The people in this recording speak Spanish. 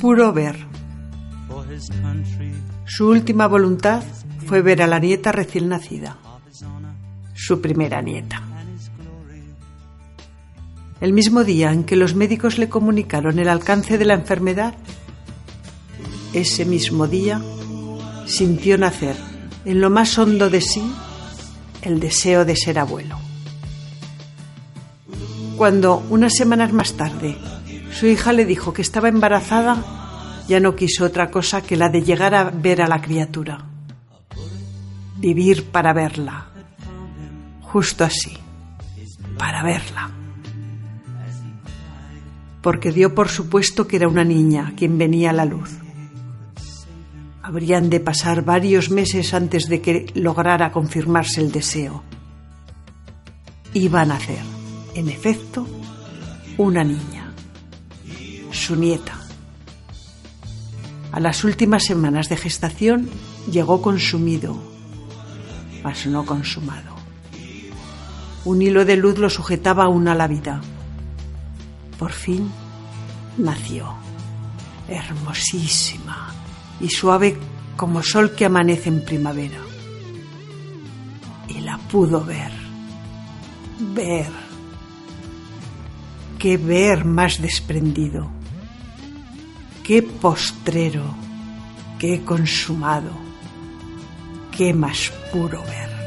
Puro ver. Su última voluntad fue ver a la nieta recién nacida, su primera nieta. El mismo día en que los médicos le comunicaron el alcance de la enfermedad, ese mismo día sintió nacer en lo más hondo de sí el deseo de ser abuelo. Cuando, unas semanas más tarde, su hija le dijo que estaba embarazada, ya no quiso otra cosa que la de llegar a ver a la criatura. Vivir para verla. Justo así, para verla. Porque dio por supuesto que era una niña quien venía a la luz. Habrían de pasar varios meses antes de que lograra confirmarse el deseo. Iba a nacer, en efecto, una niña, su nieta. A las últimas semanas de gestación llegó consumido, mas no consumado. Un hilo de luz lo sujetaba aún a la vida. Por fin nació, hermosísima y suave como sol que amanece en primavera. Y la pudo ver, ver, qué ver más desprendido, qué postrero, qué consumado, qué más puro ver.